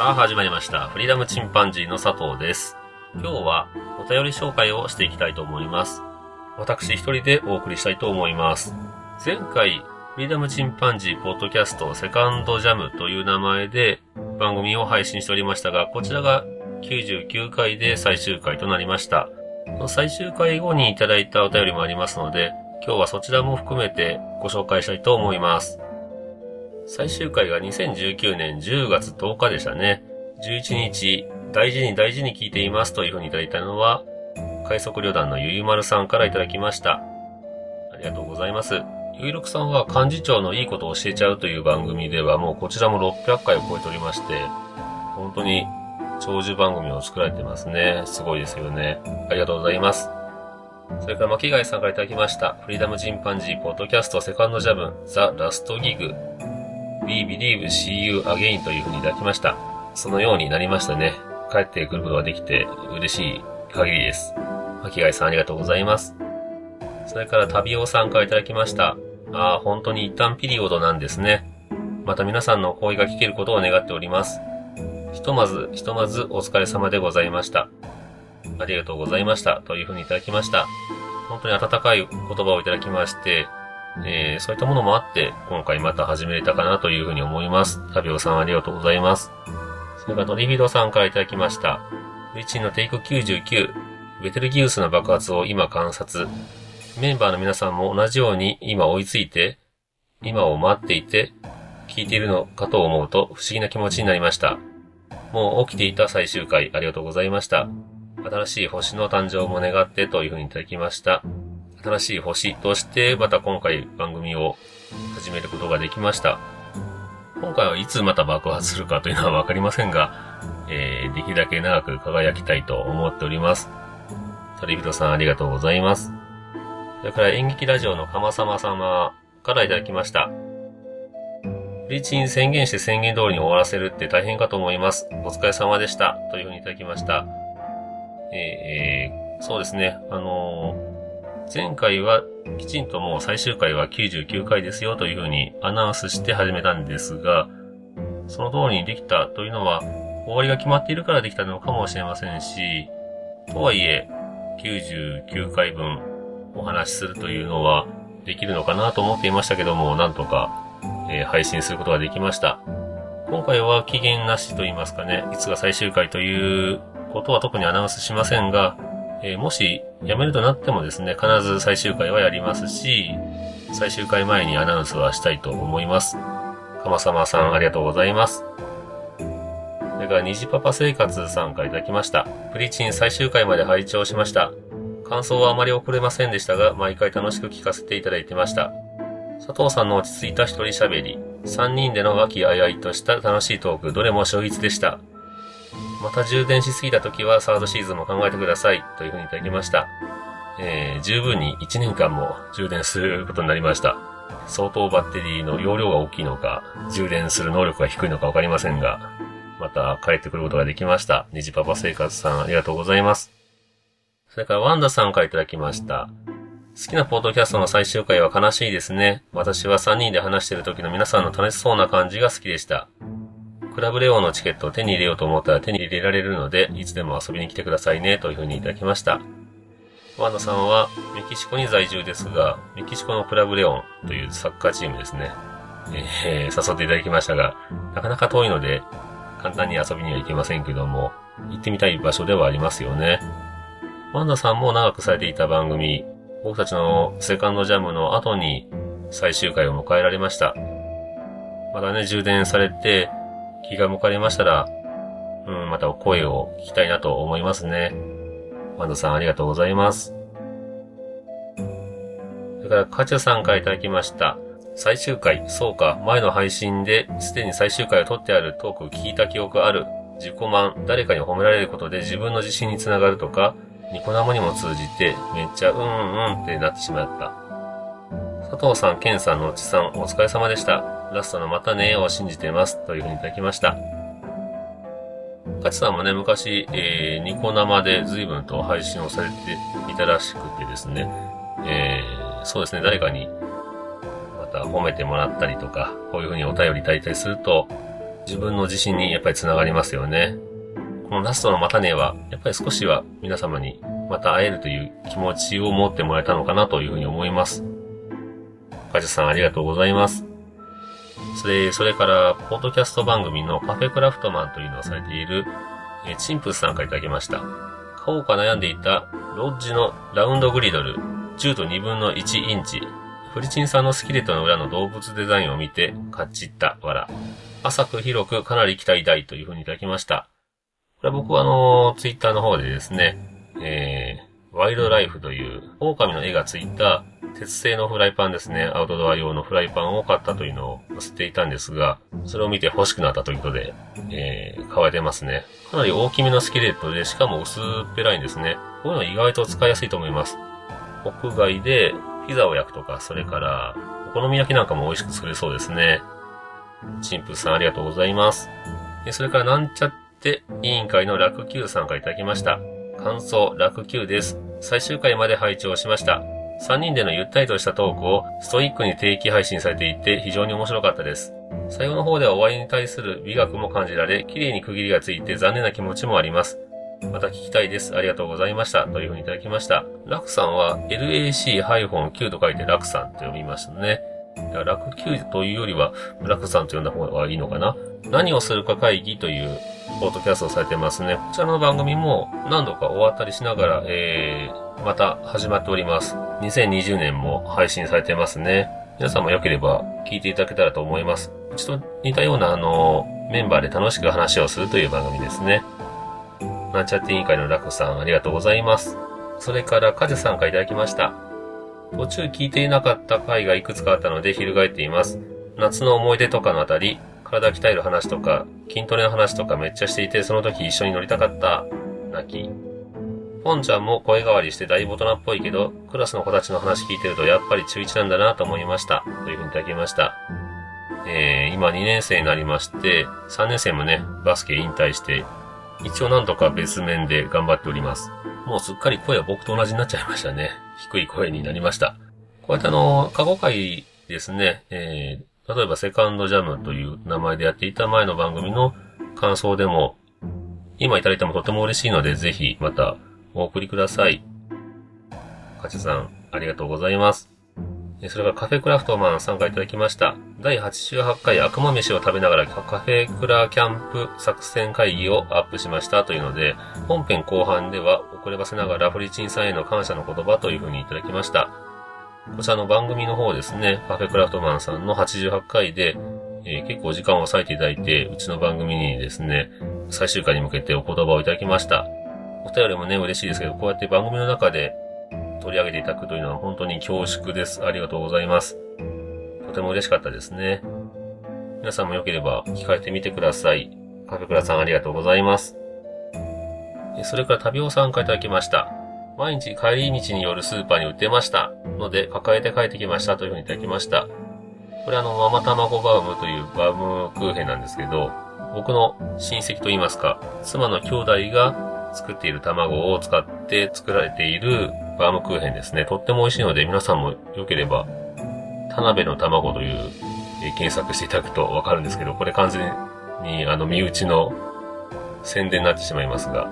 さあ始まりました。フリーダムチンパンジーの佐藤です。今日はお便り紹介をしていきたいと思います。私一人でお送りしたいと思います。前回、フリーダムチンパンジーポッドキャストセカンドジャムという名前で番組を配信しておりましたが、こちらが99回で最終回となりました。最終回後にいただいたお便りもありますので、今日はそちらも含めてご紹介したいと思います。最終回が2019年10月10日でしたね。11日、大事に大事に聞いていますというふうにいただいたのは、快速旅団のゆゆまるさんからいただきました。ありがとうございます。ゆいろくさんは幹事長のいいことを教えちゃうという番組ではもうこちらも600回を超えておりまして、本当に長寿番組を作られてますね。すごいですよね。ありがとうございます。それから巻貝さんからいただきました。フリーダムチンパンジーポッドキャストセカンドジャムザ・ラストギグ We believe see you again というふうにいただきました。そのようになりましたね。帰ってくることができて嬉しい限りです。巻貝さんありがとうございます。それから旅尾さんからいただきました。ああ、本当に一旦ピリオドなんですね。また皆さんの声が聞けることを願っております。ひとまず、ひとまずお疲れ様でございました。ありがとうございました。というふうにいただきました。本当に温かい言葉をいただきまして、えーそういったものもあって、今回また始めれたかなというふうに思います。タビオさんありがとうございます。それからドリビドさんからいただきました。リチンのテイク99、ベテルギウスの爆発を今観察。メンバーの皆さんも同じように今追いついて、今を待っていて、聞いているのかと思うと不思議な気持ちになりました。もう起きていた最終回ありがとうございました。新しい星の誕生も願ってというふうにいただきました。新しい星としてまた今回番組を始めることができました。今回はいつまた爆発するかというのはわかりませんが、えー、できるだけ長く輝きたいと思っております。トリビトさんありがとうございます。それから演劇ラジオのかまさま様からいただきました。フリチン宣言して宣言通りに終わらせるって大変かと思います。お疲れ様でした。というふうにいただきました。えーそうですね。あのー前回はきちんともう最終回は99回ですよというふうにアナウンスして始めたんですが、その通りにできたというのは終わりが決まっているからできたのかもしれませんし、とはいえ99回分お話しするというのはできるのかなと思っていましたけども、なんとか、えー配信することができました。今回は期限なしと言いますかね、いつが最終回ということは特にアナウンスしませんが、えーもし辞めるとなってもですね、必ず最終回はやりますし、最終回前にアナウンスはしたいと思います。かまさまさんありがとうございます。それから、虹パパ生活さんからいただきました。プリチン最終回まで拝聴しました。感想はあまり送れませんでしたが、毎回楽しく聞かせていただいてました。佐藤さんの落ち着いた一人喋り、3人での和気あいあいとした楽しいトーク、どれも秀逸でした。また充電しすぎた時はサードシーズンも考えてください。というふうにいただきました。えー、十分に1年間も充電することになりました。相当バッテリーの容量が大きいのか、充電する能力が低いのかわかりませんが、また帰ってくることができました。ネジパパ生活さんありがとうございます。それからワンダさんからいただきました。好きなポッドキャストの最終回は悲しいですね。私は3人で話している時の皆さんの楽しそうな感じが好きでした。クラブレオンのチケットを手に入れようと思ったら手に入れられるので、いつでも遊びに来てくださいね、というふうにいただきました。ワンダさんはメキシコに在住ですが、メキシコのクラブレオンというサッカーチームですね。えー誘っていただきましたが、なかなか遠いので、簡単に遊びには行けませんけども、行ってみたい場所ではありますよね。ワンダさんも長くされていた番組、僕たちのセカンドジャムの後に最終回を迎えられました。まだね、充電されて気が向かれましたら、うん、またお声を聞きたいなと思いますね。ワンダさんありがとうございます。それからカチュさんからいただきました。最終回、そうか、前の配信ですでに最終回を撮ってあるトーク聞いた記憶ある。自己満、誰かに褒められることで自分の自信につながるとか、ニコ生にも通じて、めっちゃうんうんってなってしまった。佐藤さん、ケンさん、のちさん、お疲れ様でした。ラストのまたねを信じてます。というふうにいただきました。カチさんもね、昔、えー、ニコ生で随分と配信をされていたらしくてですね、えー、そうですね、誰かに、また褒めてもらったりとか、こういうふうにお便りいただいたりすると、自分の自信にやっぱりつながりますよね。このラストのまたねは、やっぱり少しは皆様にまた会えるという気持ちを持ってもらえたのかなというふうに思います。カジさんありがとうございます。それ、それから、ポッドキャスト番組のカフェクラフトマンというのをされている、えチンプスさんからいただきました。買おうか悩んでいた、ロッジのラウンドグリドル、10と2分の1インチ。フリチンさんのスキレットの裏の動物デザインを見て、買っちった、わら。浅く広くかなり期待大というふうにいただきました。これは僕はあの、ツイッターの方でですね、えー、ワイルドライフという狼の絵がついた鉄製のフライパンですね、アウトドア用のフライパンを買ったというのを載せていたんですが、それを見て欲しくなったということで、えー、買われてますね。かなり大きめのスキレットで、しかも薄っぺらいんですね。こういうの意外と使いやすいと思います。屋外でピザを焼くとか、それから、お好み焼きなんかも美味しく作れそうですね。チンプさんありがとうございます。それからなんちゃって委員会の楽 Q さんからいただきました。感想、楽 Q です。最終回まで拝聴しました。3人でのゆったりとしたトークをストイックに定期配信されていて非常に面白かったです。最後の方では終わりに対する美学も感じられ、綺麗に区切りがついて残念な気持ちもあります。また聞きたいです。ありがとうございました。というふうにいただきました。ラクさんは LAC-9 と書いてラクさんと読みましたね。だから楽9というよりは、ラクさんと呼んだ方がいいのかな？何をするか会議というポートキャストをされてますね。こちらの番組も何度か終わったりしながら、えー、また始まっております。2020年も配信されてますね。皆さんも良ければ聞いていただけたらと思います。ちょっと似たようなあの、メンバーで楽しく話をするという番組ですね。なんちゃって委員会のラクさんありがとうございます。それからカジさんからいただきました。途中聞いていなかった回がいくつかあったので翻っています。夏の思い出とかのあたり、体鍛える話とか、筋トレの話とかめっちゃしていて、その時一緒に乗りたかった。泣き。ポンちゃんも声変わりして大大人っぽいけど、クラスの子たちの話聞いてるとやっぱり中1なんだなと思いました。というふうにいただきました。えー、今2年生になりまして、3年生もね、バスケ引退して、一応なんとか別面で頑張っております。もうすっかり声は僕と同じになっちゃいましたね。低い声になりました。こうやってあの、過去回ですね、えー、例えばセカンドジャムという名前でやっていた前の番組の感想でも、今いただいてもとても嬉しいので、ぜひまたお送りください。かちさん、ありがとうございます。それからカフェクラフトマン参加いただきました。第88回悪魔飯を食べながらカフェクラキャンプ作戦会議をアップしましたというので、本編後半では遅ればせながらフリチンさんへの感謝の言葉というふうにいただきました。こちらの番組の方ですね、カフェクラフトマンさんの88回で、えー、結構時間を割いていただいて、うちの番組にですね、最終回に向けてお言葉をいただきました。お便りもね、嬉しいですけど、こうやって番組の中で取り上げていただくというのは本当に恐縮です。ありがとうございます。とても嬉しかったですね。皆さんも良ければ聞かれてみてください。カフェクラさんありがとうございます。それから旅を参加いただきました。毎日帰り道によるスーパーに売ってました。ので、抱えて帰ってきましたというふうにいただきました。これあの、ママ卵バウムというバウムクーヘンなんですけど、僕の親戚と言いますか、妻の兄弟が作っている卵を使って作られているバームクーヘンですね。とっても美味しいので、皆さんも良ければ、田辺の卵という、えー、検索していただくとわかるんですけど、これ完全に、あの、身内の宣伝になってしまいますが、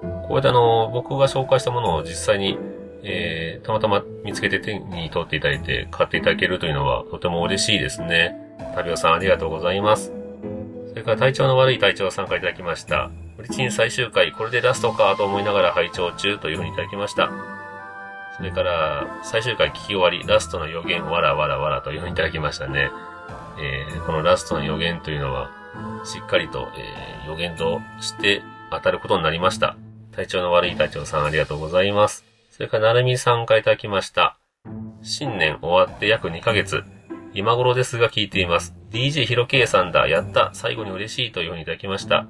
こうやってあの、僕が紹介したものを実際に、えー、たまたま見つけて手に取っていただいて買っていただけるというのはとても嬉しいですね。旅尾さんありがとうございます。それから体調の悪い体調を参加いただきました。フリチン最終回、これでラストかと思いながら拝聴中というふうにいただきました。それから、最終回聞き終わり、ラストの予言、わらわらわらというふうにいただきましたね。えー、このラストの予言というのは、しっかりと、えー、予言として当たることになりました。体調の悪い隊長さんありがとうございます。それから、なるみさんからいただきました。新年終わって約2ヶ月。今頃ですが聞いています。DJ ひろけいさんだ。やった。最後に嬉しいというふうにいただきました。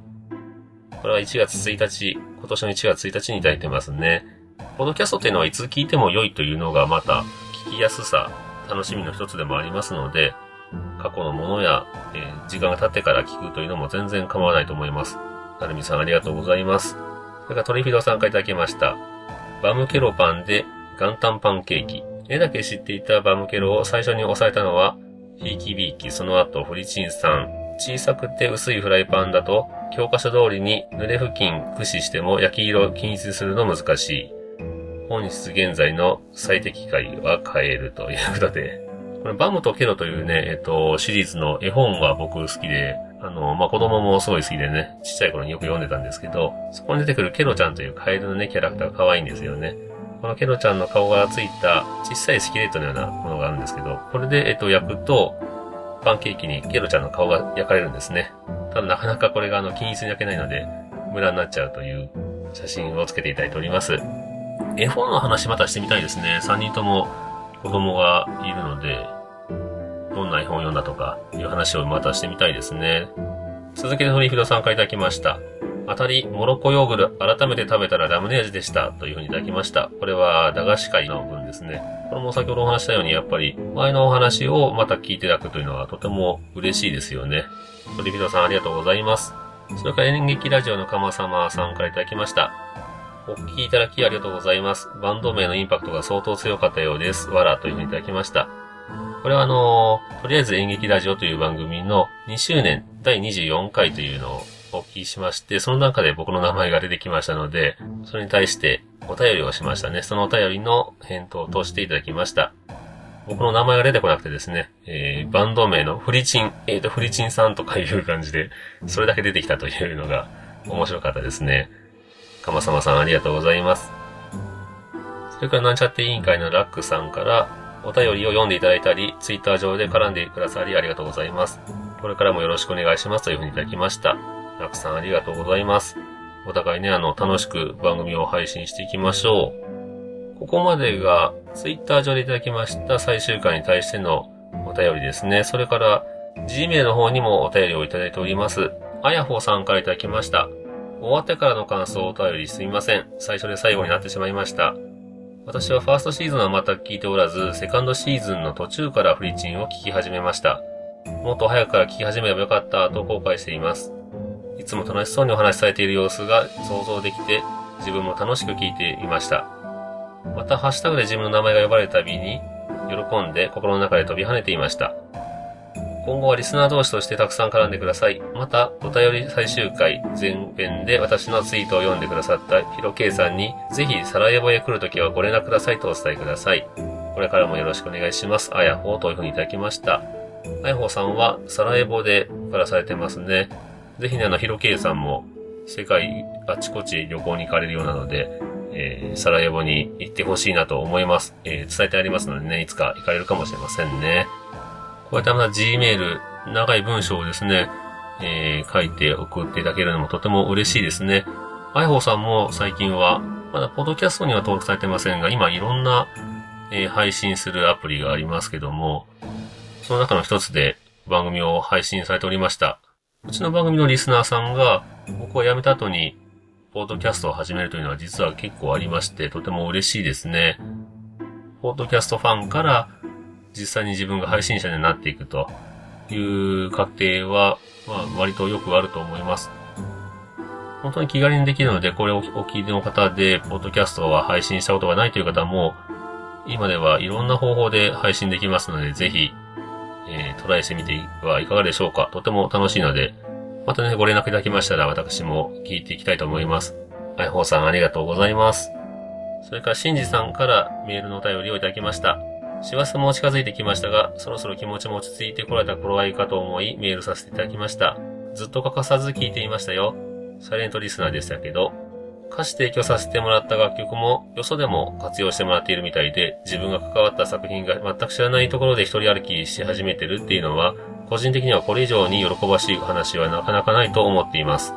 これは1月1日、今年の1月1日にいただいてますね。ポッドキャストっていうのはいつ聞いても良いというのがまた聞きやすさ、楽しみの一つでもありますので、過去のものや、えー、時間が経ってから聞くというのも全然構わないと思います。なるみさんありがとうございます。それからトリフィドさんからいただきました。バムケロパンで元旦パンケーキ。絵だけ知っていたバムケロを最初に押さえたのは、ひいきびいき、その後フリチンさん。小さくて薄いフライパンだと、教科書通りに濡れ布巾駆使しても焼き色を均一するの難しい。本日現在の最適解は変えるということで、これバムとケロというね、えっと、シリーズの絵本が僕好きで、あの、まあ、子供もすごい好きでね、ちっちゃい頃によく読んでたんですけど、そこに出てくるケロちゃんというカエルのね、キャラクターが可愛いんですよね。このケロちゃんの顔がついた小さいスキレットのようなものがあるんですけど、これで、えっと、焼くと、パンケーキにケロちゃんの顔が焼かれるんですね。ただなかなかこれがあの、均一に焼けないので、無駄になっちゃうという写真をつけていただいております。絵本の話またしてみたいですね。3人とも子供がいるので、どんな絵本を読んだとかいう話をまたしてみたいですね。続けてトリフィドさんからいただきました。当たり、モロッコヨーグル、改めて食べたらラムネ味でした。というふうにいただきました。これは、駄菓子会の分ですね。これも先ほどお話したように、やっぱり、前のお話をまた聞いていただくというのはとても嬉しいですよね。トリフィドさんありがとうございます。それから演劇ラジオの鎌様さんからいただきました。お聞きいただきありがとうございます。バンド名のインパクトが相当強かったようです。わらというふうにいただきました。これはあの、とりあえず演劇ラジオという番組の2周年第24回というのをお聞きしまして、その中で僕の名前が出てきましたので、それに対してお便りをしましたね。そのお便りの返答としていただきました。僕の名前が出てこなくてですね、えー、バンド名のフリチン、えっ、ー、と、フリチンさんとかいう感じで、それだけ出てきたというのが面白かったですね。かまさまさんありがとうございます。それからなんちゃって委員会のラックさんから、お便りを読んでいただいたり、ツイッター上で絡んでくださりありがとうございます。これからもよろしくお願いしますというふうにいただきました。ラックさんありがとうございます。お互いね、あの、楽しく番組を配信していきましょう。ここまでが、ツイッター上でいただきました最終回に対してのお便りですね。それから、Gmail の方にもお便りをいただいております。あやほさんからいただきました。終わってからの感想をお便りすみません。最初で最後になってしまいました。私はファーストシーズンは全く聞いておらず、セカンドシーズンの途中からフリチンを聞き始めました。もっと早くから聞き始めればよかったと後悔しています。いつも楽しそうにお話しされている様子が想像できて、自分も楽しく聞いていました。また、ハッシュタグで自分の名前が呼ばれるたびに、喜んで心の中で飛び跳ねていました。今後はリスナー同士としてたくさん絡んでください。また、お便り最終回前編で私のツイートを読んでくださったヒロケイさんに、ぜひサラエボへ来るときはご連絡くださいとお伝えください。これからもよろしくお願いします。あやほうというふうにいただきました。あやほうさんはサラエボで暮らされてますね。ぜひね、あの、ヒロケイさんも世界あちこち旅行に行かれるようなので、えー、サラエボに行ってほしいなと思います。えー、伝えてありますのでね、いつか行かれるかもしれませんね。こうやってまた Gmail、長い文章をですね、えー、書いて送っていただけるのもとても嬉しいですね。あいほうさんも最近は、まだポッドキャストには登録されてませんが、今いろんな、えー、配信するアプリがありますけども、その中の一つで番組を配信されておりました。うちの番組のリスナーさんが、僕を辞めた後に、ポッドキャストを始めるというのは実は結構ありまして、とても嬉しいですね。ポッドキャストファンから、実際に自分が配信者になっていくという過程は、まあ、割とよくあると思います。本当に気軽にできるので、これをお聞きの方で、ポッドキャストは配信したことがないという方も、今ではいろんな方法で配信できますので、ぜひ、えー、トライしてみてはいかがでしょうか。とても楽しいので、またね、ご連絡いただきましたら、私も聞いていきたいと思います。あいほうさんありがとうございます。それから、しんじさんからメールのお便りをいただきました。師走も近づいてきましたが、そろそろ気持ちも落ち着いてこられた頃合いかと思いメールさせていただきました。ずっと欠かさず聞いていましたよ。サイレントリスナーでしたけど、歌詞提供させてもらった楽曲も、よそでも活用してもらっているみたいで、自分が関わった作品が全く知らないところで一人歩きし始めてるっていうのは、個人的にはこれ以上に喜ばしい話はなかなかないと思っています。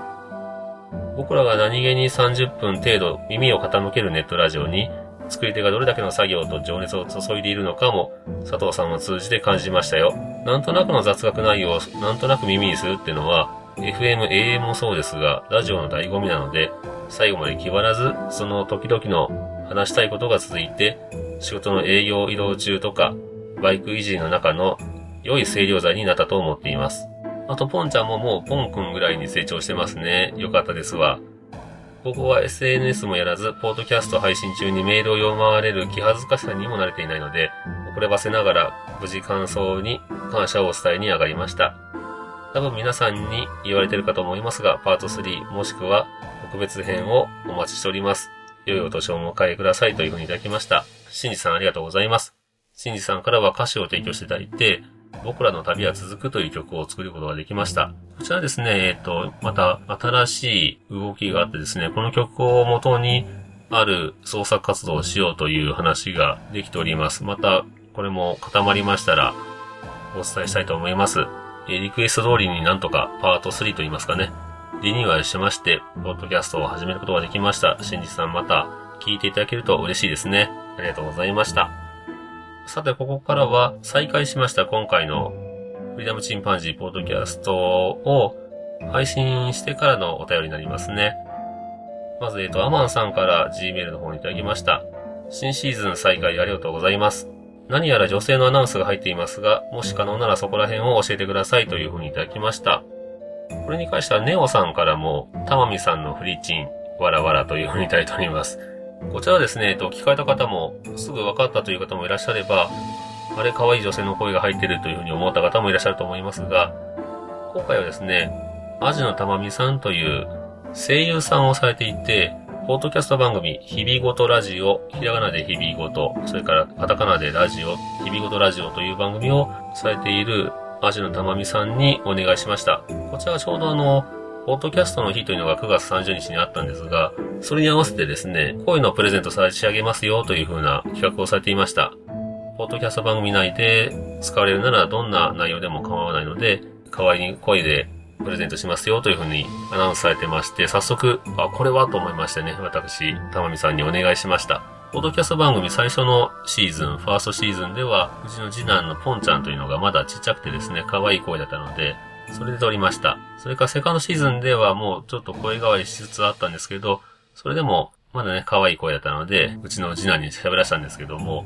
僕らが何気に30分程度耳を傾けるネットラジオに、作り手がどれだけの作業と情熱を注いでいるのかも、佐藤さんを通じて感じましたよ。なんとなくの雑学内容をなんとなく耳にするっていうのは、FM、AM もそうですが、ラジオの醍醐味なので、最後まで気張らず、その時々の話したいことが続いて、仕事の営業移動中とか、バイク維持の中の良い清涼剤になったと思っています。あと、ポンちゃんももうポンくんぐらいに成長してますね。よかったですわ。ここは SNS もやらず、ポートキャスト配信中にメールを読まれる気恥ずかしさにも慣れていないので、遅ればせながら無事感想に感謝をお伝えに上がりました。多分皆さんに言われてるかと思いますが、パート3もしくは特別編をお待ちしております。良いお年をお迎えくださいというふうにいただきました。シンジさんありがとうございます。シンジさんからは歌詞を提供していただいて、僕らの旅は続くという曲を作ることができました。こちらですね、えっ、ー、と、また新しい動きがあってですね、この曲を元にある創作活動をしようという話ができております。また、これも固まりましたら、お伝えしたいと思います。えリクエスト通りになんとかパート3と言いますかね、リニューアルしまして、ポッドキャストを始めることができました。しんじさんまた聞いていただけると嬉しいですね。ありがとうございました。さて、ここからは再開しました今回のフリーダムチンパンジーポッドキャストを配信してからのお便りになりますね。まず、えっ、と、アマンさんから Gmail の方にいただきました。新シーズン再開ありがとうございます。何やら女性のアナウンスが入っていますが、もし可能ならそこら辺を教えてくださいというふうにいただきました。これに関してはネオさんからも、たまみさんのフリチン、わらわらというふうにいただいております。こちらはですね、えっと、聞かれた方も、すぐ分かったという方もいらっしゃれば、あれ可愛い女性の声が入ってるというふうに思った方もいらっしゃると思いますが、今回はですね、アジのたまみさんという声優さんをされていて、ポートキャスト番組、日々ごとラジオ、ひらがなで日々ごと、それからカタカナでラジオ、日々ごとラジオという番組をされているアジのたまみさんにお願いしました。こちらはちょうどあの、ポッドキャストの日というのが9月30日にあったんですが、それに合わせてですね、こういうのプレゼント差し上げますよという風な企画をされていました。ポッドキャスト番組内で使われるならどんな内容でも構わないので、代わりに声でプレゼントしますよというふうにアナウンスされてまして、早速、あ、これはと思いましてね、私、たまみさんにお願いしました。ポッドキャスト番組最初のシーズン、ファーストシーズンでは、うちの次男のポンちゃんというのがまだちっちゃくてですね、可愛い声だったので、それで撮りました。それからセカンドシーズンではもうちょっと声変わりしつつあったんですけど、それでもまだね、可愛い声だったので、うちの次男に喋らせたんですけども、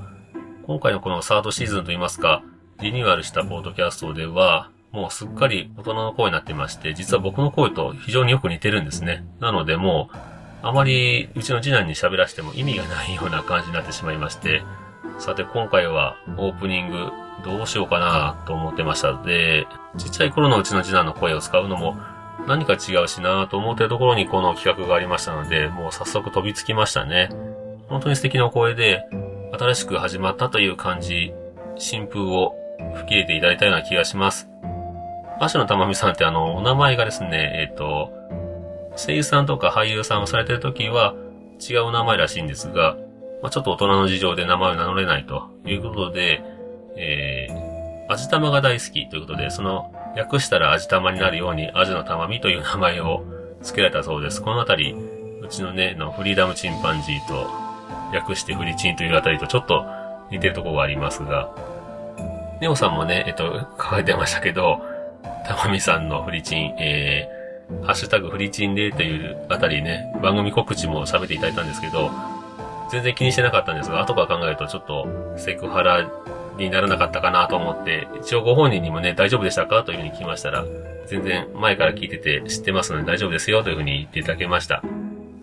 今回のこのサードシーズンといいますか、リニューアルしたポッドキャストでは、もうすっかり大人の声になってまして、実は僕の声と非常によく似てるんですね。なのでもう、あまりうちの次男に喋らせても意味がないような感じになってしまいまして、さて今回はオープニングどうしようかなと思ってました。で、ちっちゃい頃のうちの次男の声を使うのも何か違うしなと思ってるところにこの企画がありましたので、もう早速飛びつきましたね。本当に素敵な声で、新しく始まったという感じ、新風を吹き入れていただいたような気がします。芦野玉美さんってあの、お名前がですね、えっ、ー、と、声優さんとか俳優さんをされてる時は違う名前らしいんですが、まあ、ちょっと大人の事情で名前を名乗れないということで、えー、味玉が大好きということで、その、略したら味玉になるように、味の玉美という名前を付けられたそうです。このあたり、うちのね、のフリーダムチンパンジーと、略してフリチンというあたりとちょっと似てるところがありますが、ネオさんもね、えっと、書いてましたけど、たまみさんのフリチン、えー、ハッシュタグフリチンでというあたりね、番組告知も喋っていただいたんですけど、全然気にしてなかったんですが、後から考えるとちょっとセクハラにならなかったかなと思って、一応ご本人にもね、大丈夫でしたかというふうに聞きましたら、全然前から聞いてて知ってますので大丈夫ですよというふうに言っていただけました。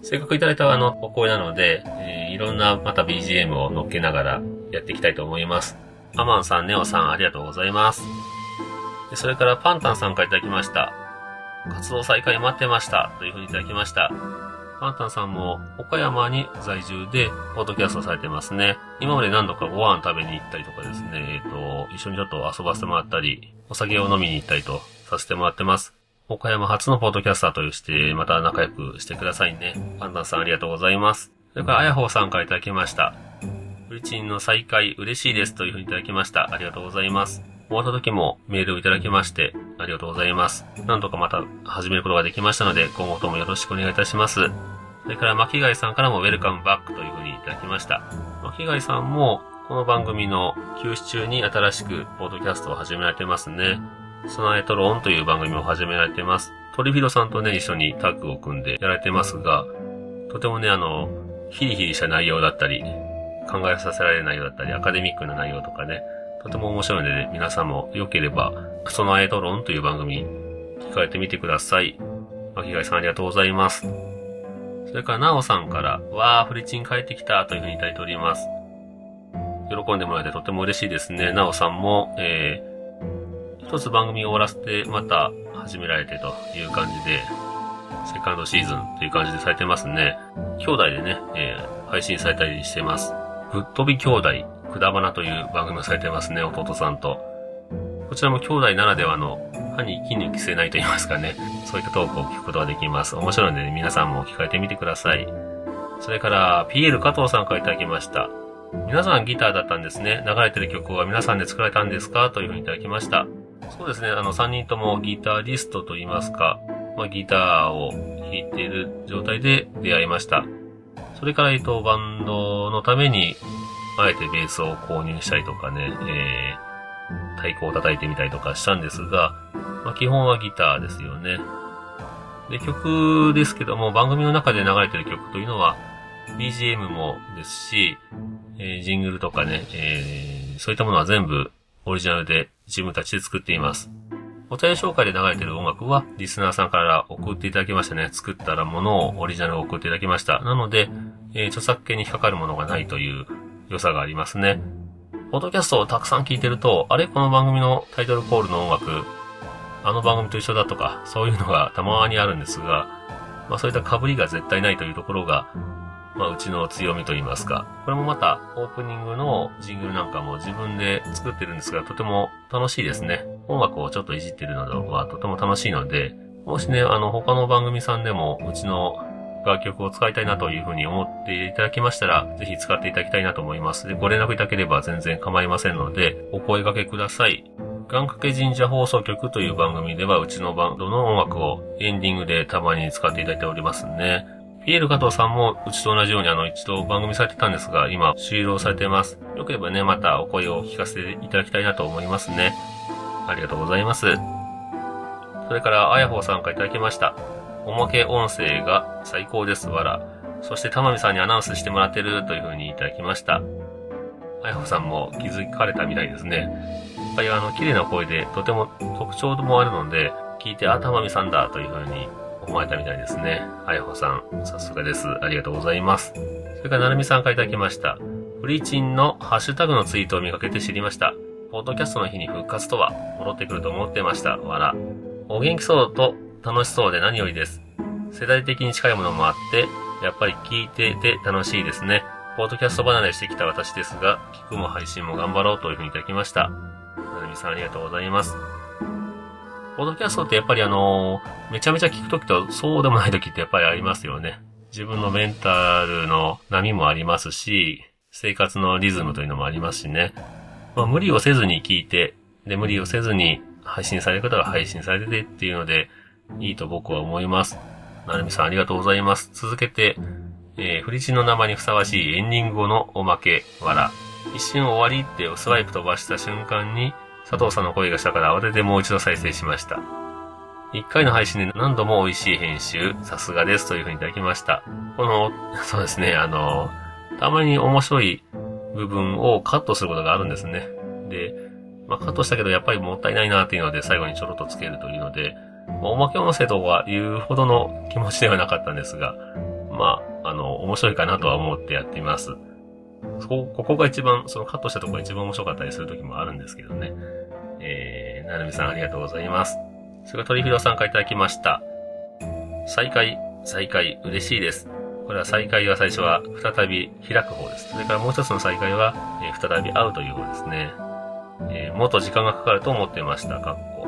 せっかくいただいたあのお声なので、えー、いろんなまた BGM を乗っけながらやっていきたいと思います。アマンさん、ネオさん、ありがとうございます。それからパンタンさんからいただきました。活動再開待ってました。というふうにいただきました。パンタンさんも岡山に在住で、ポッドキャストされてますね。今まで何度かご飯食べに行ったりとかですね、えっ、ー、と、一緒にちょっと遊ばせてもらったり、お酒を飲みに行ったりとさせてもらってます。岡山初のポッドキャスターとして、また仲良くしてくださいね。パンタンさんありがとうございます。それから、あやほうさんからいただきました。フリチンの再開嬉しいですというふうにいただきました。ありがとうございます。終わった時もメールをいただきまして、ありがとうございます。なんとかまた始めることができましたので、今後ともよろしくお願いいたします。それから巻貝さんからもウェルカムバックというふうにいただきました。巻貝さんもこの番組の休止中に新しくポッドキャストを始められてますね。スナエトローンという番組を始められてます。トリフィドさんとね、一緒にタッグを組んでやられてますが、とてもね、あの、ヒリヒリした内容だったり、考えさせられる内容だったり、アカデミックな内容とかね、とても面白いので、ね、皆さんも良ければ、そのエトロンという番組、聞かれてみてください。巻貝さんありがとうございます。それから、なおさんから、わー、フリチン帰ってきたというふうにいただいております。喜んでもらえてとても嬉しいですね。なおさんも、えー、一つ番組を終わらせて、また始められてという感じで、セカンドシーズンという感じでされてますね。兄弟でね、えー、配信されたりしてます。ぶっ飛び兄弟、くだばなという番組をされてますね、弟さんと。こちらも兄弟ならではの歯に息抜きせないと言いますかね。そういったトークを聞くことができます。面白いので、ね、皆さんも聞かれてみてください。それから、PL 加藤さんからいただきました。皆さんギターだったんですね。流れてる曲は皆さんで作られたんですか？というふうにいただきました。そうですね。あの、3人ともギタリストと言いますか、まあ、ギターを弾いている状態で出会いました。それから、えっと、バンドのために、あえてベースを購入したりとかね、えー、太鼓を叩いてみたりとかしたんですが、まあ、基本はギターですよね。で、曲ですけども、番組の中で流れてる曲というのは、BGM もですし、えー、ジングルとかね、えー、そういったものは全部オリジナルで自分たちで作っています。お便り紹介で流れてる音楽は、リスナーさんから送っていただきましたね。作ったらものをオリジナルを送っていただきました。なので、えー、著作権に引っかかるものがないという良さがありますね。ポッドキャストをたくさん聞いてると、あれこの番組のタイトルコールの音楽、あの番組と一緒だとか、そういうのがたまにあるんですが、まあそういった被りが絶対ないというところが、まあ、うちの強みと言いますか。これもまた、オープニングのジングルなんかも自分で作ってるんですが、とても楽しいですね。音楽をちょっといじってるのはとても楽しいので、もしね、あの、他の番組さんでも、うちの楽曲を使いたいなというふうに思っていただきましたら、ぜひ使っていただきたいなと思います。で、ご連絡いただければ全然構いませんので、お声掛けください。願掛け神社放送局という番組では、うちのバンドの音楽をエンディングでたまに使っていただいておりますね。ピエール加藤さんもうちと同じようにあの一度番組されてたんですが、今終了されています。よければね、またお声を聞かせていただきたいなと思いますね。ありがとうございます。それから、あやほうさんからいただきました。おまけ音声が最高です、わら。そして、たまみさんにアナウンスしてもらってるというふうにいただきました。あやほさんも気づかれたみたいですね。やっぱりあの、綺麗な声でとても特徴もあるので、聞いて、あ、たまみさんだというふうに思われたみたいですね。あやほさん、さすがです。ありがとうございます。それから、なるみさんからいただきました。フリーチンのハッシュタグのツイートを見かけて知りました。ポッドキャストの日に復活とは、戻ってくると思ってました。わら。お元気そうと楽しそうで何よりです。世代的に近いものもあって、やっぱり聞いてて楽しいですね。ポッドキャスト離れしてきた私ですが、聞くも配信も頑張ろうというふうにいただきました。なるみさんありがとうございます。ポッドキャストってやっぱりあの、めちゃめちゃ聞くときとそうでもないときってやっぱりありますよね。自分のメンタルの波もありますし、生活のリズムというのもありますしね。まあ、無理をせずに聞いて、で、無理をせずに配信される方が配信されててっていうので、いいと僕は思います。なるみさんありがとうございます。続けて、えー、フリチの名前にふさわしいエンディング後のおまけ、わら。一瞬終わりってスワイプ飛ばした瞬間に、佐藤さんの声がしたから慌ててもう一度再生しました。一回の配信で何度も美味しい編集、さすがですというふうにいただきました。この、そうですね、あの、たまに面白い部分をカットすることがあるんですね。で、まあ、カットしたけどやっぱりもったいないなっていうので最後にちょろっとつけるというので、おまけ音声とは言うほどの気持ちではなかったんですが、まあ、あの、面白いかなとは思ってやっています。そこ、ここが一番、そのカットしたとこが一番面白かったりする時もあるんですけどね。えー、なるみさんありがとうございます。それから鳥広さんからいただきました。再開、再開、嬉しいです。これは再開は最初は再び開く方です。それからもう一つの再開は、えー、再び会うという方ですね。えー、もっと時間がかかると思ってました。かっこ。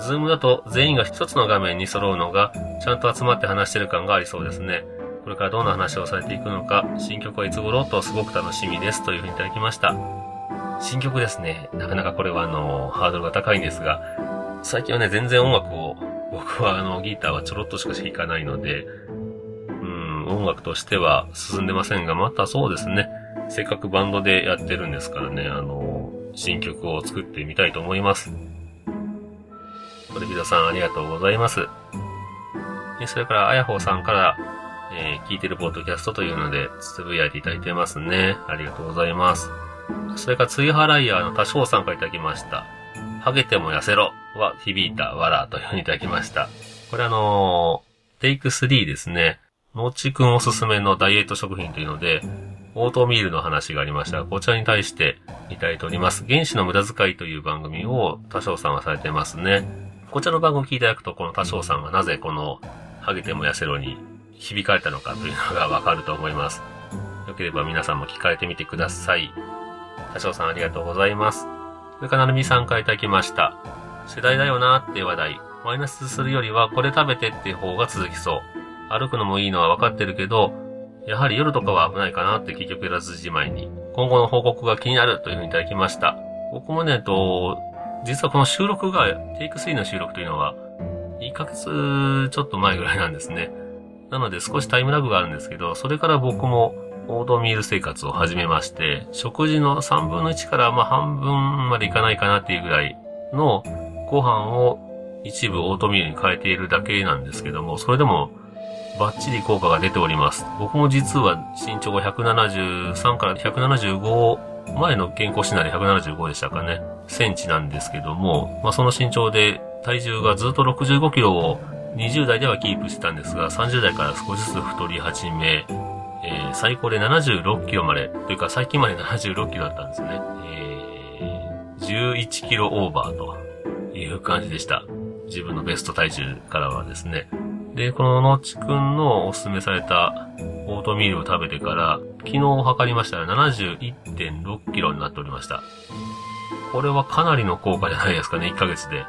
ズームだと全員が一つの画面に揃うのが、ちゃんと集まって話してる感がありそうですね。これからどんな話をされていくのか、新曲はいつ頃とすごく楽しみですというふうにいただきました。新曲ですね。なかなかこれはあの、ハードルが高いんですが、最近はね、全然音楽を、僕はあの、ギターはちょろっとしか弾かないので、うん、音楽としては進んでませんが、またそうですね。せっかくバンドでやってるんですからね、あの、新曲を作ってみたいと思います。トレビドさんありがとうございます。それから、あやほうさんから、えー、聞いてるポッドキャストというので、つぶやいていただいてますね。ありがとうございます。それから、ツイハライヤーの多少さんからいただきました。ハゲても痩せろは響いたわらというふうにいただきました。これあのー、テイク3ですね。のちくんおすすめのダイエット食品というので、オートミールの話がありましたこちらに対していただいております。原子の無駄遣いという番組を多少さんはされてますね。こちらの番組を聞いていただくと、この多少さんがなぜこの、ハゲても痩せろに響かれたのかというのがわかると思います。よければ皆さんも聞かれてみてください。多少さんありがとうございます。それから、なるみさんからいただきました。世代だよなーって話題。マイナスするよりはこれ食べてっていう方が続きそう。歩くのもいいのは分かってるけど、やはり夜とかは危ないかなって結局やらずじまいに。今後の報告が気になるというふうにいただきました。僕もね、と、実はこの収録が、テイク3の収録というのは、1ヶ月ちょっと前ぐらいなんですね。なので少しタイムラグがあるんですけど、それから僕もオートミール生活を始めまして、食事の3分の1からまあ半分までいかないかなっていうぐらいのご飯を一部オートミールに変えているだけなんですけども、それでもバッチリ効果が出ております。僕も実は身長が173から175、前の健康診断で175でしたかね、センチなんですけども、まあ、その身長で体重がずっと65キロを20代ではキープしてたんですが、30代から少しずつ太り始め、えー、最高で76キロまで、というか最近まで76キロだったんですね。えー、11キロオーバーという感じでした。自分のベスト体重からはですね。で、こののちくんのおすすめされたオートミールを食べてから、昨日測りましたら71.6キロになっておりました。これはかなりの効果じゃないですかね、1ヶ月で。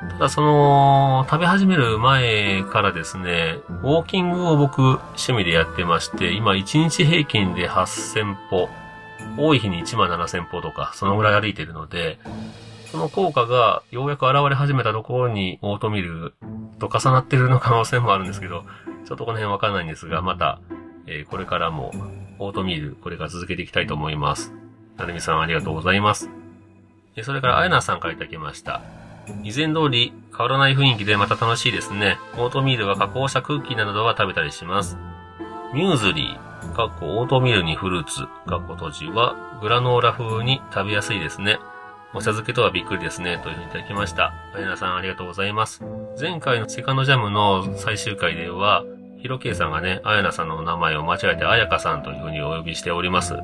ただその、食べ始める前からですね、ウォーキングを僕趣味でやってまして、今1日平均で8000歩、多い日に1万7000歩とか、そのぐらい歩いてるので、その効果がようやく現れ始めたところにオートミールと重なってるの可能性もあるんですけど、ちょっとこの辺わかんないんですが、また、えー、これからもオートミール、これから続けていきたいと思います。なるみさんありがとうございます。えそれから、あやなさんからいただきました。以前通り変わらない雰囲気でまた楽しいですね。オートミールは加工したクッキーなどは食べたりします。ミューズリー、かっこオートミールにフルーツ、かっこ閉じはグラノーラ風に食べやすいですね。お茶漬けとはびっくりですね、というふうにいただきました。あやなさんありがとうございます。前回のセカンドジャムの最終回では、ヒロケイさんがね、あやなさんの名前を間違えてあやかさんというふうにお呼びしております。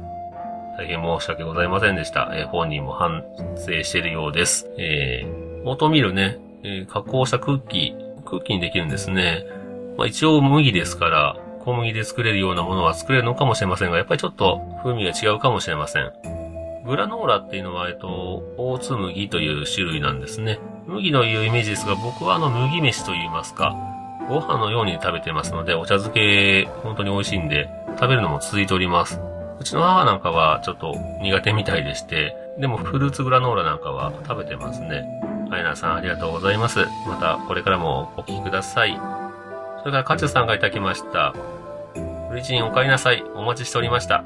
大変申し訳ございませんでした。えー、本人も反省しているようです。えー、オートミールね、えー、加工したクッキー、クッキーにできるんですね。まあ一応麦ですから、小麦で作れるようなものは作れるのかもしれませんが、やっぱりちょっと風味が違うかもしれません。グラノーラっていうのは、えっと、大津麦という種類なんですね。麦のいうイメージですが、僕はあの麦飯と言いますか、ご飯のように食べてますので、お茶漬け、本当に美味しいんで、食べるのも続いております。うちの母なんかはちょっと苦手みたいでして、でもフルーツグラノーラなんかは食べてますね。アイナさんありがとうございます。またこれからもお聞きください。それからカチュさんがいただきました。フリチンお帰りなさい。お待ちしておりました。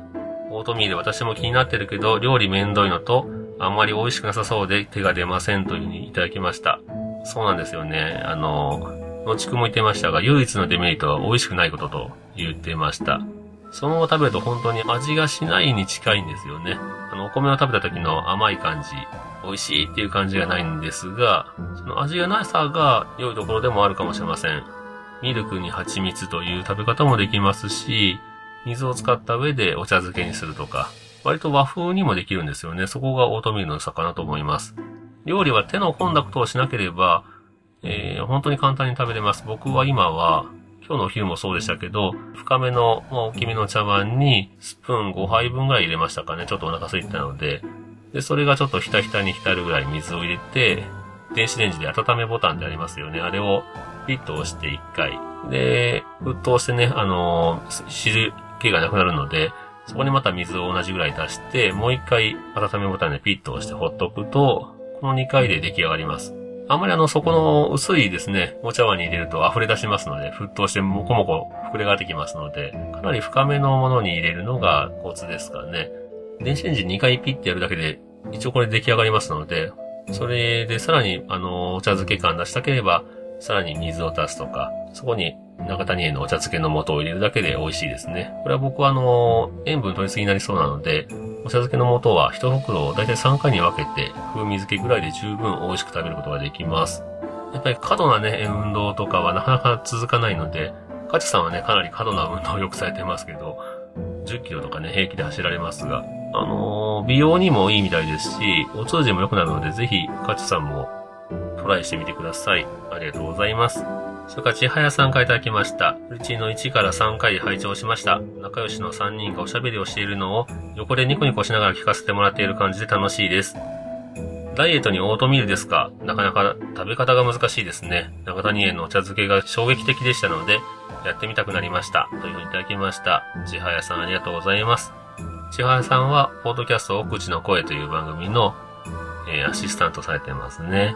オートミール私も気になってるけど、料理めんどいのと、あんまり美味しくなさそうで手が出ませんというふうにいただきました。そうなんですよね。あの、のちくも言ってましたが、唯一のデメリットは美味しくないことと言ってました。そのまま食べると本当に味がしないに近いんですよね。あの、お米を食べた時の甘い感じ、美味しいっていう感じがないんですが、その味がなさが良いところでもあるかもしれません。ミルクに蜂蜜という食べ方もできますし、水を使った上でお茶漬けにするとか、割と和風にもできるんですよね。そこがオートミールの良さかなと思います。料理は手のコンタクトをしなければ、えー、本当に簡単に食べれます。僕は今は、今日のお昼もそうでしたけど、深めの、まあ、大きめの茶碗にスプーン5杯分ぐらい入れましたかね。ちょっとお腹空いてたので。で、それがちょっとひたひたに浸るぐらい水を入れて、電子レンジで温めボタンでありますよね。あれをピッと押して1回。で、沸騰してね、あのー、汁気がなくなるので、そこにまた水を同じぐらい出して、もう一回温めボタンでピッと押してほっとくと、この2回で出来上がります。あんまりあの、底の薄いですね、お茶碗に入れると溢れ出しますので、沸騰してもこもこ膨れがってきますので、かなり深めのものに入れるのがコツですかね。電子レンジ2回ピッてやるだけで、一応これ出来上がりますので、それでさらに、あの、お茶漬け感出したければ、さらに水を足すとか、そこに中谷園のお茶漬けの素を入れるだけで美味しいですね。これは僕はあの、塩分取りすぎになりそうなので、お茶漬けの素は一袋をだいたい3回に分けて、風味漬けぐらいで十分美味しく食べることができます。やっぱり過度なね、運動とかはなかなか続かないので、カチさんはね、かなり過度な運動をよくされてますけど、10キロとかね、平気で走られますが、あのー、美容にもいいみたいですし、お通じも良くなるので、ぜひ、カチさんもトライしてみてください。ありがとうございます。それから、ちはやさんからいただきました。うちの1から3回拝聴しました。仲良しの3人がおしゃべりをしているのを横でニコニコしながら聞かせてもらっている感じで楽しいです。ダイエットにオートミールですか？なかなか食べ方が難しいですね。中谷園のお茶漬けが衝撃的でしたので、やってみたくなりました。というふうにいただきました。ちはやさんありがとうございます。ちはやさんは、ポートキャスト奥地の声という番組の、えー、アシスタントされてますね。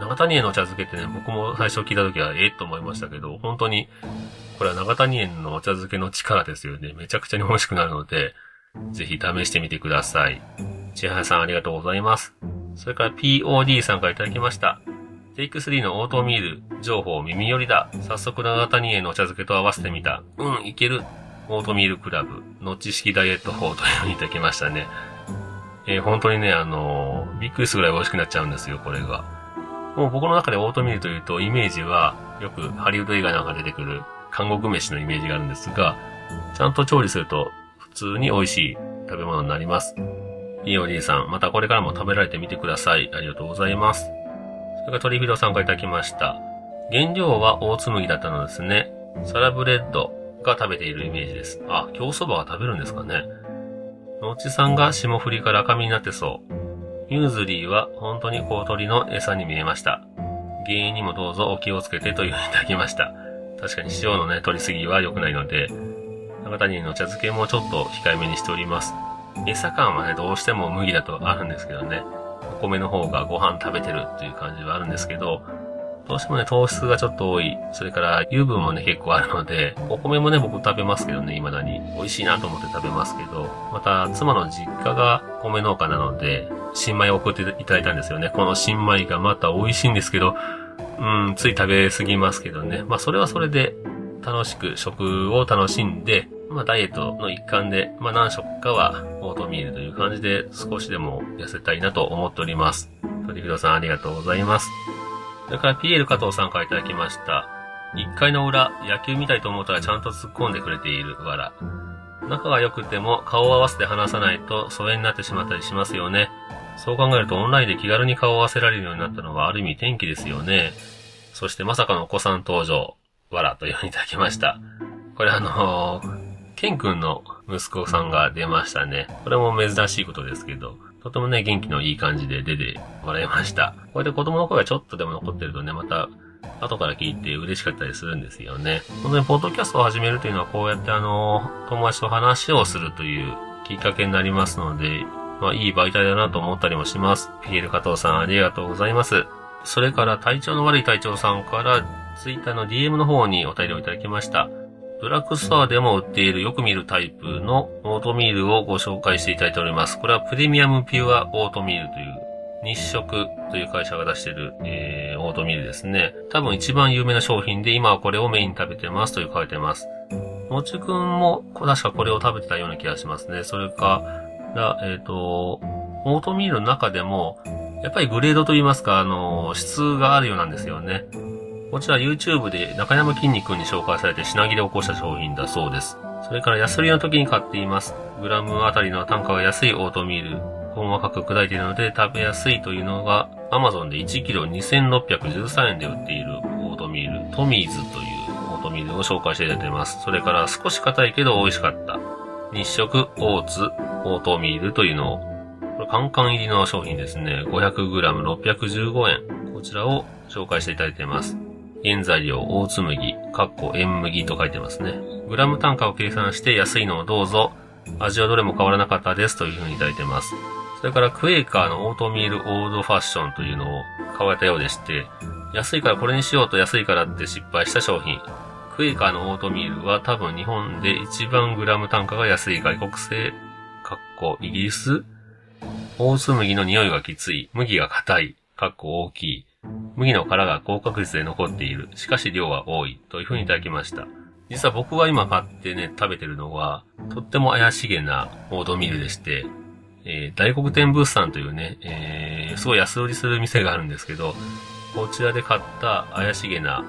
長谷園の茶漬けってね、僕も最初聞いた時はええと思いましたけど、本当に、これは長谷園のお茶漬けの力ですよね。めちゃくちゃに美味しくなるので、ぜひ試してみてください。千早さんありがとうございます。それから POD さんからいただきました。テイク3のオートミール情報耳寄りだ。早速長谷園のお茶漬けと合わせてみた。うん、いける。オートミールクラブの知識ダイエット法というふうにいただきましたね。えー、本当にね、あのー、びっくりするぐらい美味しくなっちゃうんですよ、これが。もう僕の中でオートミールというと、イメージは、よくハリウッド映画なんか出てくる、韓国飯のイメージがあるんですが、ちゃんと調理すると、普通に美味しい食べ物になります。いいおじいさん、またこれからも食べられてみてください。ありがとうございます。それからトリフィドさんからいただきました。原料は大麦だったのですね。サラブレッドが食べているイメージです。あ、競走馬が食べるんですかね。のっちさんが霜降りから赤身になってそう。ユーズリーは本当に小鳥の餌に見えました。減塩にもどうぞお気をつけてというふうにいただきました。確かに塩のね、取りすぎは良くないので、中谷の茶漬けもちょっと控えめにしております。餌感はね、どうしても麦だとあるんですけどね、お米の方がご飯食べてるっていう感じはあるんですけど、どうしてもね、糖質がちょっと多い。それから油分もね、結構あるので、お米もね、僕食べますけどね、未だに。美味しいなと思って食べますけど、また、妻の実家が米農家なので、新米を送っていただいたんですよね。この新米がまた美味しいんですけど、うん、つい食べすぎますけどね。まあ、それはそれで、楽しく食を楽しんで、まあ、ダイエットの一環で、まあ、何食かはオートミールという感じで少しでも痩せたいなと思っております。鳥広さんありがとうございます。それから PL 加藤さんからいただきました。1回の裏、野球見たいと思ったらちゃんと突っ込んでくれている、わら。仲が良くても顔を合わせて話さないと疎遠になってしまったりしますよね。そう考えるとオンラインで気軽に顔を合わせられるようになったのはある意味天気ですよね。そしてまさかのお子さん登場、わらというふうにいただきました。これあのー、ケン君の息子さんが出ましたね。これも珍しいことですけど、とてもね、元気のいい感じで出てもらいました。これで子供の声がちょっとでも残ってるとね、また、後から聞いて嬉しかったりするんですよね。本当にポッドキャストを始めるというのはこうやってあの、友達と話をするというきっかけになりますので、まあいい媒体だなと思ったりもします。ピエール加藤さんありがとうございます。それから体調の悪い隊長さんから、ツイッターの DM の方にお便りをいただきました。ドラッグストアでも売っているよく見るタイプのオートミールをご紹介していただいております。これはプレミアムピュアオートミールという日食という会社が出している、えー、オートミールですね。多分一番有名な商品で今はこれをメインに食べてますという書いてます。もちくんも確かこれを食べてたような気がしますね。それから、えっ、ー、と、オートミールの中でも、やっぱりグレードといいますか、あの、質があるようなんですよね。こちら YouTube で中山筋肉に紹介されて品切れを起こした商品だそうです。それから安売りの時に買っています。グラムあたりの単価が安いオートミール。細かく砕いているので食べやすいというのが Amazon で 1kg2613 円で売っているオートミール、トミーズというオートミールを紹介していただいています。それから少し硬いけど美味しかった。日食オーツオートミールというのを、これカンカン入りの商品ですね。500g615 円。こちらを紹介していただいています。原材料、大津麦、かっこ塩麦と書いてますね。グラム単価を計算して安いのをどうぞ。味はどれも変わらなかったですというふうにいただいてます。それからクエーカーのオートミールオールドファッションというのを買われたようでして、安いからこれにしようと安いからって失敗した商品。クエーカーのオートミールは多分日本で一番グラム単価が安い外国製、かっこイギリス大津麦の匂いがきつい、麦が硬い、かっこ大きい、麦の殻が高確率で残っている、しかし量は多い、という風にいただきました。実は僕が今買ってね、食べてるのは、とっても怪しげなオートミールでして、えー、大黒天物産というね、えー、すごい安売りする店があるんですけど、こちらで買った怪しげな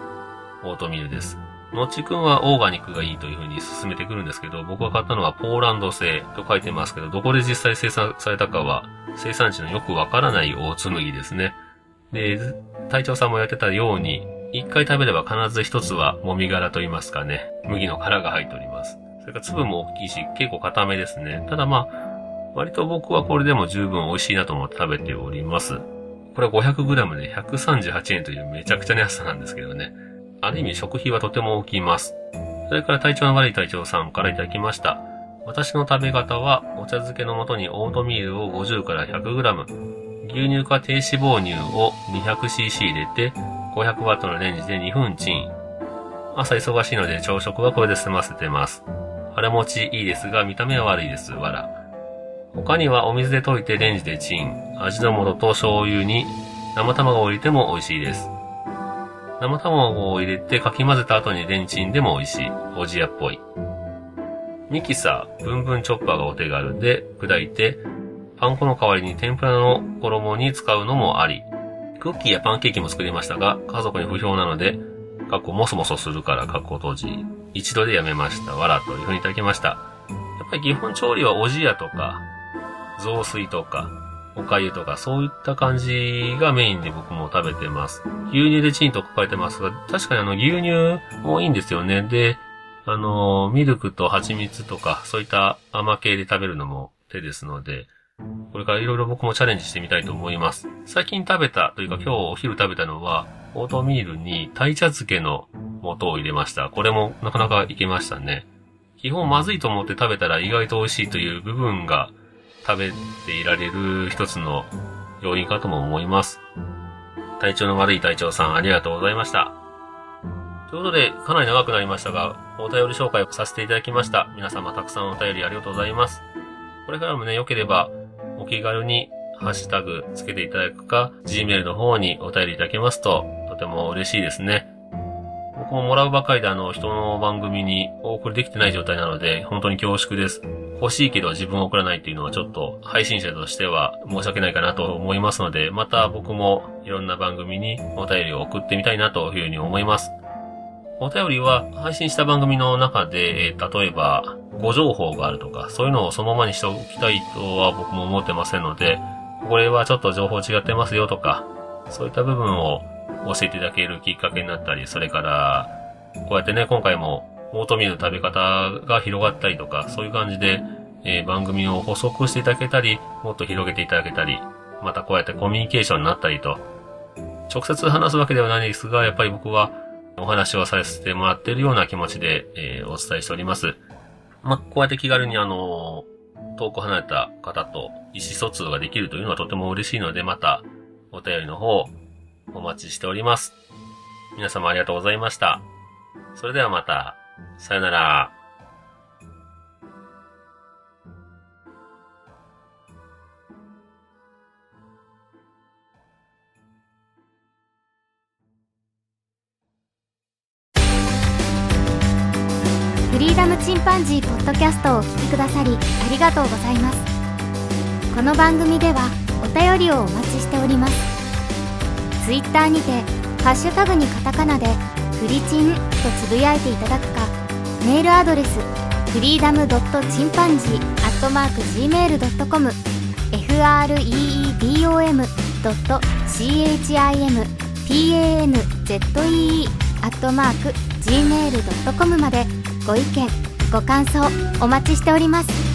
オートミールです。のちくんはオーガニックがいいという風に進めてくるんですけど、僕が買ったのはポーランド製と書いてますけど、どこで実際生産されたかは生産地のよくわからない大紬ですね。で、隊長さんもやってたように、一回食べれば必ず一つはもみ殻と言いますかね、麦の殻が入っております。それから粒も大きいし、結構固めですね。ただまあ、割と僕はこれでも十分美味しいなと思って食べております。これは 500g で138円というめちゃくちゃな安さなんですけどね。ある意味食費はとても大きいます。それから体調の悪い隊長さんからいただきました。私の食べ方は、お茶漬けの素にオートミールを50から 100g、牛乳か低脂肪乳を 200cc 入れて、500W のレンジで2分チン。朝忙しいので朝食はこれで済ませてます。腹持ちいいですが、見た目は悪いです。わら。他にはお水で溶いてレンジでチン。味の素と醤油に生卵を入れても美味しいです。生卵を入れてかき混ぜた後にレンチンでも美味しい。おじやっぽい。ミキサー、ブンブンチョッパーがお手軽で砕いて、パン粉の代わりに天ぷらの衣に使うのもあり。クッキーやパンケーキも作りましたが、家族に不評なので、かっこもそもそするから、かっこ閉じ。一度でやめました。わらというふうにいただきました。やっぱり基本調理はおじやとか、雑炊とか、おかゆとか、そういった感じがメインで僕も食べてます。牛乳でチンと書かれてますが、確かにあの牛乳もいいんですよね。で、あの、ミルクと蜂蜜とか、そういった甘系で食べるのも手ですので、これからいろいろ僕もチャレンジしてみたいと思います。最近食べた、というか今日お昼食べたのは、オートミールに鯛茶漬けの素を入れました。これもなかなかいけましたね。基本まずいと思って食べたら意外と美味しいという部分が食べていられる一つの要因かとも思います。体調の悪い隊長さんありがとうございました。ということで、かなり長くなりましたが、お便り紹介をさせていただきました。皆様たくさんお便りありがとうございます。これからもね、良ければ、お気軽にハッシュタグつけていただくか、Gmail の方にお便りいただけますと、とても嬉しいですね。僕ももらうばかりであの、人の番組にお送りできてない状態なので、本当に恐縮です。欲しいけど自分を送らないっていうのはちょっと配信者としては申し訳ないかなと思いますので、また僕もいろんな番組にお便りを送ってみたいなというふうに思います。お便りは配信した番組の中で、例えばご情報があるとか、そういうのをそのままにしておきたいとは僕も思ってませんので、これはちょっと情報違ってますよとか、そういった部分を教えていただけるきっかけになったり、それから、こうやってね、今回もオートミールの食べ方が広がったりとか、そういう感じで、えー、番組を補足していただけたり、もっと広げていただけたり、またこうやってコミュニケーションになったりと、直接話すわけではないですが、やっぱり僕はお話をさせてもらっているような気持ちで、えー、お伝えしております。まあ、こうやって気軽にあの遠く離れた方と意思疎通ができるというのはとても嬉しいので、またお便りの方お待ちしております。皆様ありがとうございました。それではまた。さよなら。フリーダムチンパンジーポッドキャストをお聞きくださりありがとうございます。この番組ではお便りをお待ちしております。ツイッターにてハッシュタグにカタカナでフリチンとつぶやいていただくかメールアドレスフリーダムドットチンパンジーアットマーク Gmail.com freedom ドット chimpanzee アットマーク gmail.com までご意見ご感想お待ちしております。